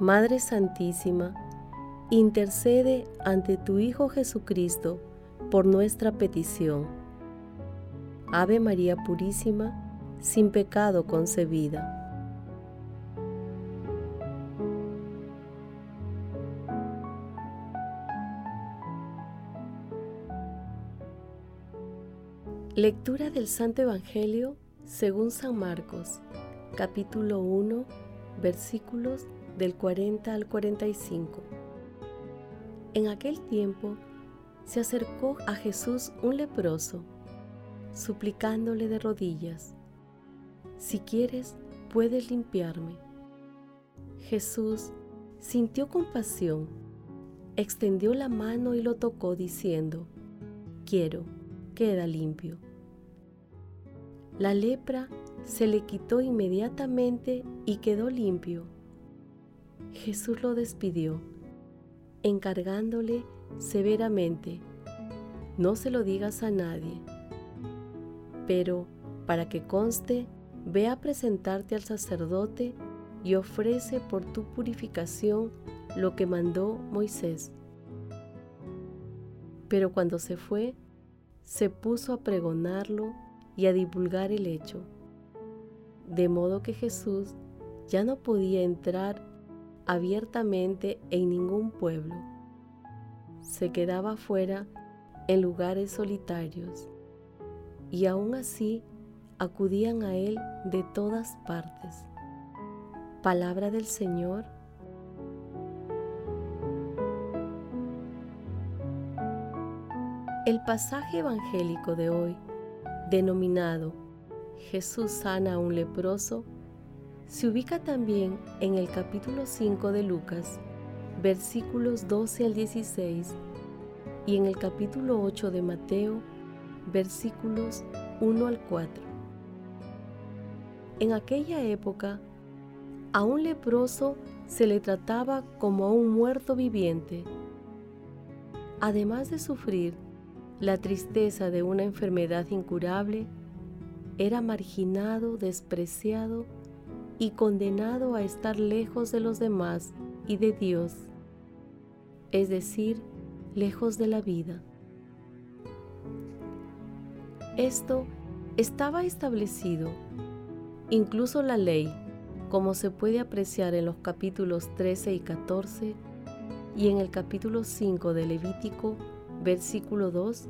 Madre Santísima, intercede ante tu Hijo Jesucristo por nuestra petición. Ave María Purísima, sin pecado concebida. Lectura del Santo Evangelio según San Marcos, capítulo 1, versículos del 40 al 45. En aquel tiempo se acercó a Jesús un leproso, suplicándole de rodillas, si quieres, puedes limpiarme. Jesús sintió compasión, extendió la mano y lo tocó diciendo, quiero queda limpio. La lepra se le quitó inmediatamente y quedó limpio. Jesús lo despidió, encargándole severamente, no se lo digas a nadie, pero para que conste, ve a presentarte al sacerdote y ofrece por tu purificación lo que mandó Moisés. Pero cuando se fue, se puso a pregonarlo y a divulgar el hecho, de modo que Jesús ya no podía entrar abiertamente en ningún pueblo. Se quedaba fuera en lugares solitarios y aún así acudían a él de todas partes. Palabra del Señor El pasaje evangélico de hoy, denominado Jesús sana a un leproso, se ubica también en el capítulo 5 de Lucas, versículos 12 al 16, y en el capítulo 8 de Mateo, versículos 1 al 4. En aquella época, a un leproso se le trataba como a un muerto viviente. Además de sufrir la tristeza de una enfermedad incurable, era marginado, despreciado y condenado a estar lejos de los demás y de Dios, es decir, lejos de la vida. Esto estaba establecido, incluso la ley, como se puede apreciar en los capítulos 13 y 14 y en el capítulo 5 de Levítico, versículo 2,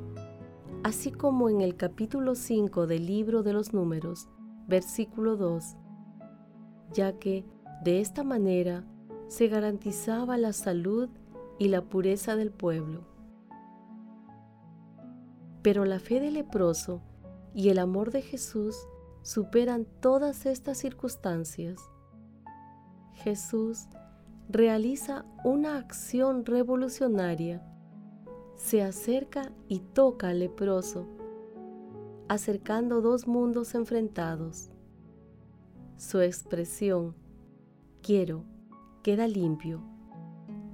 así como en el capítulo 5 del libro de los números, versículo 2, ya que de esta manera se garantizaba la salud y la pureza del pueblo. Pero la fe del leproso y el amor de Jesús superan todas estas circunstancias. Jesús realiza una acción revolucionaria se acerca y toca al leproso, acercando dos mundos enfrentados. Su expresión, quiero, queda limpio,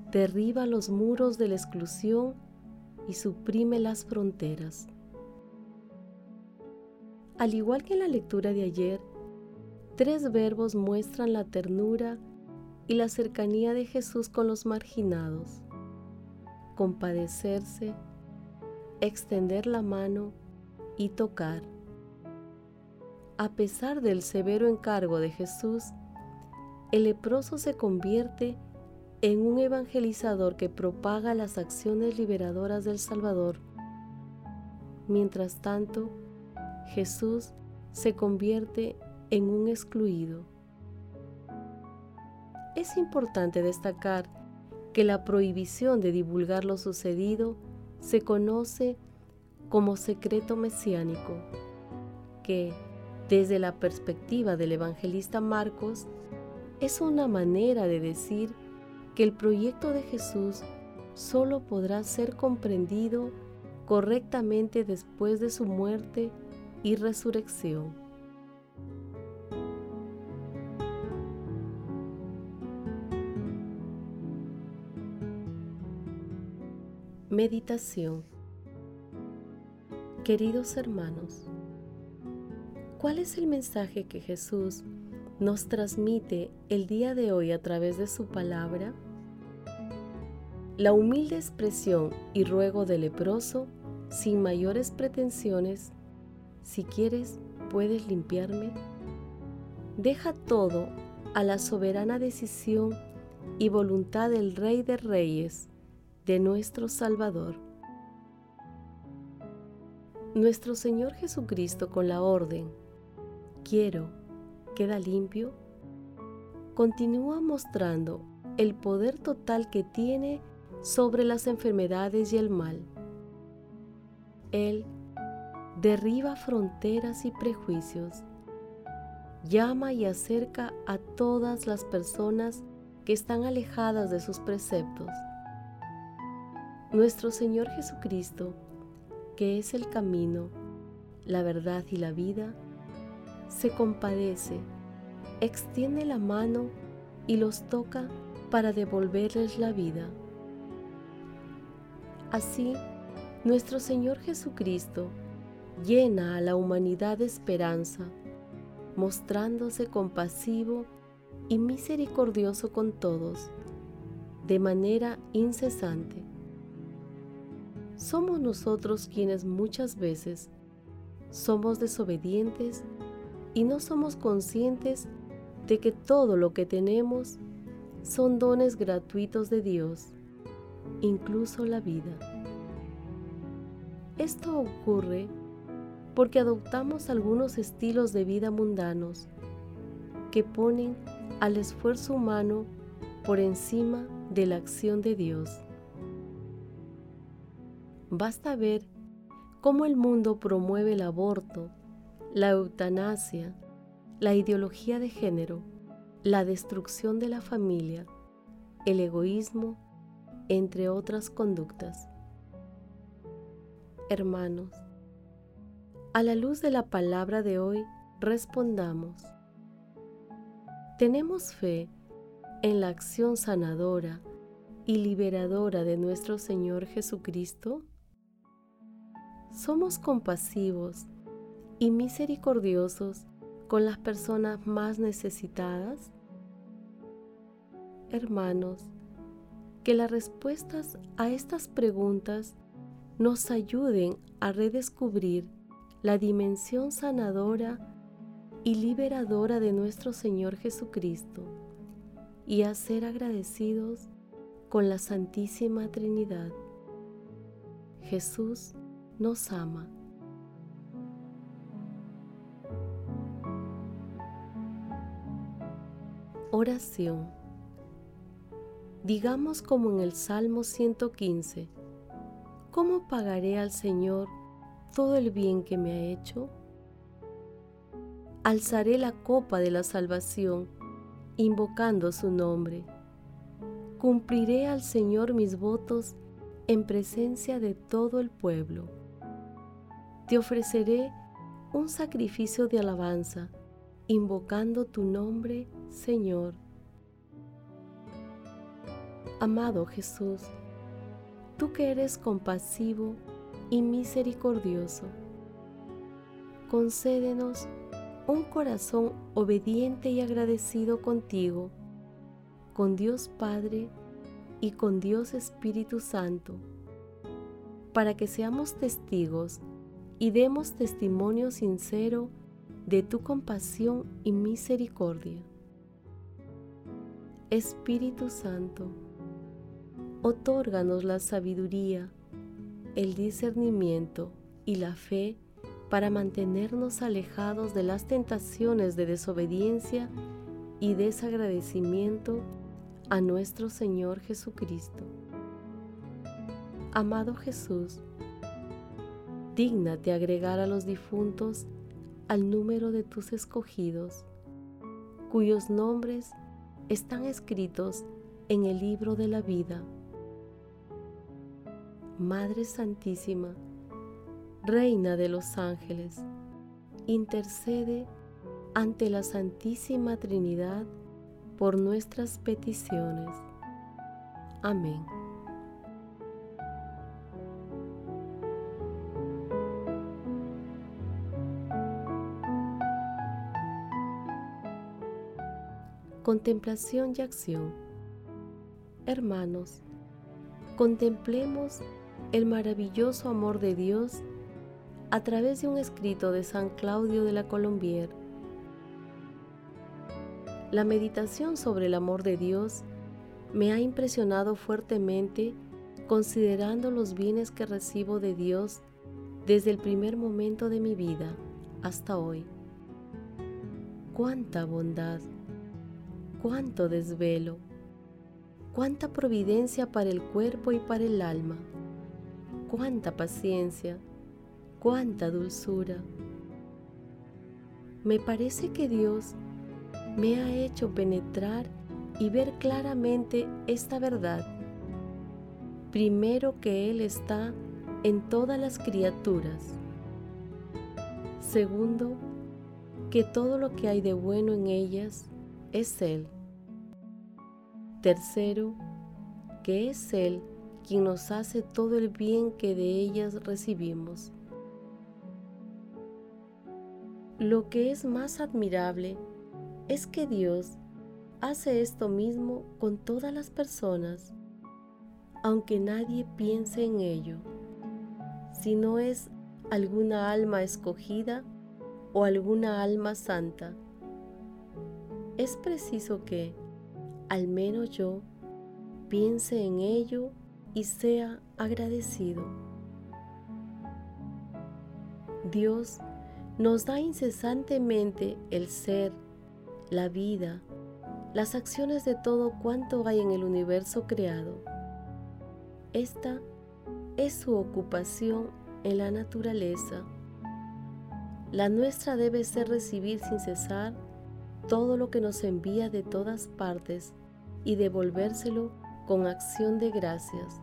derriba los muros de la exclusión y suprime las fronteras. Al igual que en la lectura de ayer, tres verbos muestran la ternura y la cercanía de Jesús con los marginados compadecerse, extender la mano y tocar. A pesar del severo encargo de Jesús, el leproso se convierte en un evangelizador que propaga las acciones liberadoras del Salvador. Mientras tanto, Jesús se convierte en un excluido. Es importante destacar que la prohibición de divulgar lo sucedido se conoce como secreto mesiánico, que, desde la perspectiva del evangelista Marcos, es una manera de decir que el proyecto de Jesús solo podrá ser comprendido correctamente después de su muerte y resurrección. Meditación Queridos hermanos, ¿cuál es el mensaje que Jesús nos transmite el día de hoy a través de su palabra? La humilde expresión y ruego del leproso, sin mayores pretensiones, si quieres, puedes limpiarme. Deja todo a la soberana decisión y voluntad del Rey de Reyes, de nuestro Salvador. Nuestro Señor Jesucristo con la orden, quiero, queda limpio, continúa mostrando el poder total que tiene sobre las enfermedades y el mal. Él derriba fronteras y prejuicios, llama y acerca a todas las personas que están alejadas de sus preceptos. Nuestro Señor Jesucristo, que es el camino, la verdad y la vida, se compadece, extiende la mano y los toca para devolverles la vida. Así, nuestro Señor Jesucristo llena a la humanidad de esperanza, mostrándose compasivo y misericordioso con todos, de manera incesante. Somos nosotros quienes muchas veces somos desobedientes y no somos conscientes de que todo lo que tenemos son dones gratuitos de Dios, incluso la vida. Esto ocurre porque adoptamos algunos estilos de vida mundanos que ponen al esfuerzo humano por encima de la acción de Dios. Basta ver cómo el mundo promueve el aborto la eutanasia, la ideología de género, la destrucción de la familia, el egoísmo, entre otras conductas. Hermanos, a la luz de la palabra de hoy, respondamos. ¿Tenemos fe en la acción sanadora y liberadora de nuestro Señor Jesucristo? ¿Somos compasivos y misericordiosos con las personas más necesitadas? Hermanos, que las respuestas a estas preguntas nos ayuden a redescubrir la dimensión sanadora y liberadora de nuestro Señor Jesucristo y a ser agradecidos con la Santísima Trinidad. Jesús nos ama. Oración. Digamos como en el Salmo 115, ¿cómo pagaré al Señor todo el bien que me ha hecho? Alzaré la copa de la salvación, invocando su nombre. Cumpliré al Señor mis votos en presencia de todo el pueblo. Te ofreceré un sacrificio de alabanza invocando tu nombre, Señor. Amado Jesús, tú que eres compasivo y misericordioso, concédenos un corazón obediente y agradecido contigo, con Dios Padre y con Dios Espíritu Santo, para que seamos testigos y demos testimonio sincero de tu compasión y misericordia. Espíritu Santo, otórganos la sabiduría, el discernimiento y la fe para mantenernos alejados de las tentaciones de desobediencia y desagradecimiento a nuestro Señor Jesucristo. Amado Jesús, dígnate agregar a los difuntos al número de tus escogidos, cuyos nombres están escritos en el libro de la vida. Madre Santísima, Reina de los ángeles, intercede ante la Santísima Trinidad por nuestras peticiones. Amén. Contemplación y acción. Hermanos, contemplemos el maravilloso amor de Dios a través de un escrito de San Claudio de la Colombier. La meditación sobre el amor de Dios me ha impresionado fuertemente considerando los bienes que recibo de Dios desde el primer momento de mi vida hasta hoy. Cuánta bondad, cuánto desvelo, cuánta providencia para el cuerpo y para el alma, cuánta paciencia, cuánta dulzura. Me parece que Dios me ha hecho penetrar y ver claramente esta verdad. Primero que Él está en todas las criaturas. Segundo, que todo lo que hay de bueno en ellas es Él. Tercero, que es Él quien nos hace todo el bien que de ellas recibimos. Lo que es más admirable es que Dios hace esto mismo con todas las personas, aunque nadie piense en ello, si no es alguna alma escogida o alguna alma santa es preciso que, al menos yo, piense en ello y sea agradecido. Dios nos da incesantemente el ser, la vida, las acciones de todo cuanto hay en el universo creado. Esta es su ocupación en la naturaleza. La nuestra debe ser recibir sin cesar todo lo que nos envía de todas partes y devolvérselo con acción de gracias,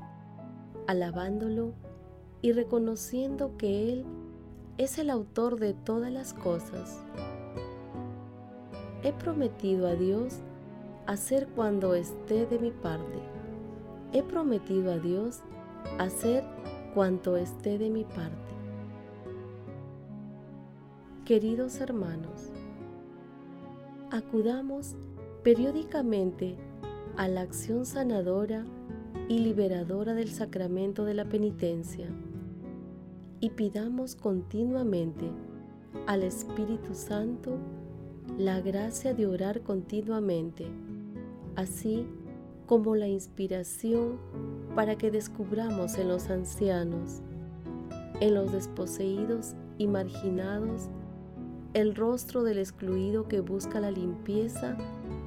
alabándolo y reconociendo que Él es el autor de todas las cosas. He prometido a Dios hacer cuando esté de mi parte. He prometido a Dios hacer cuanto esté de mi parte. Queridos hermanos, acudamos periódicamente a la acción sanadora y liberadora del sacramento de la penitencia. Y pidamos continuamente al Espíritu Santo la gracia de orar continuamente, así como la inspiración para que descubramos en los ancianos, en los desposeídos y marginados, el rostro del excluido que busca la limpieza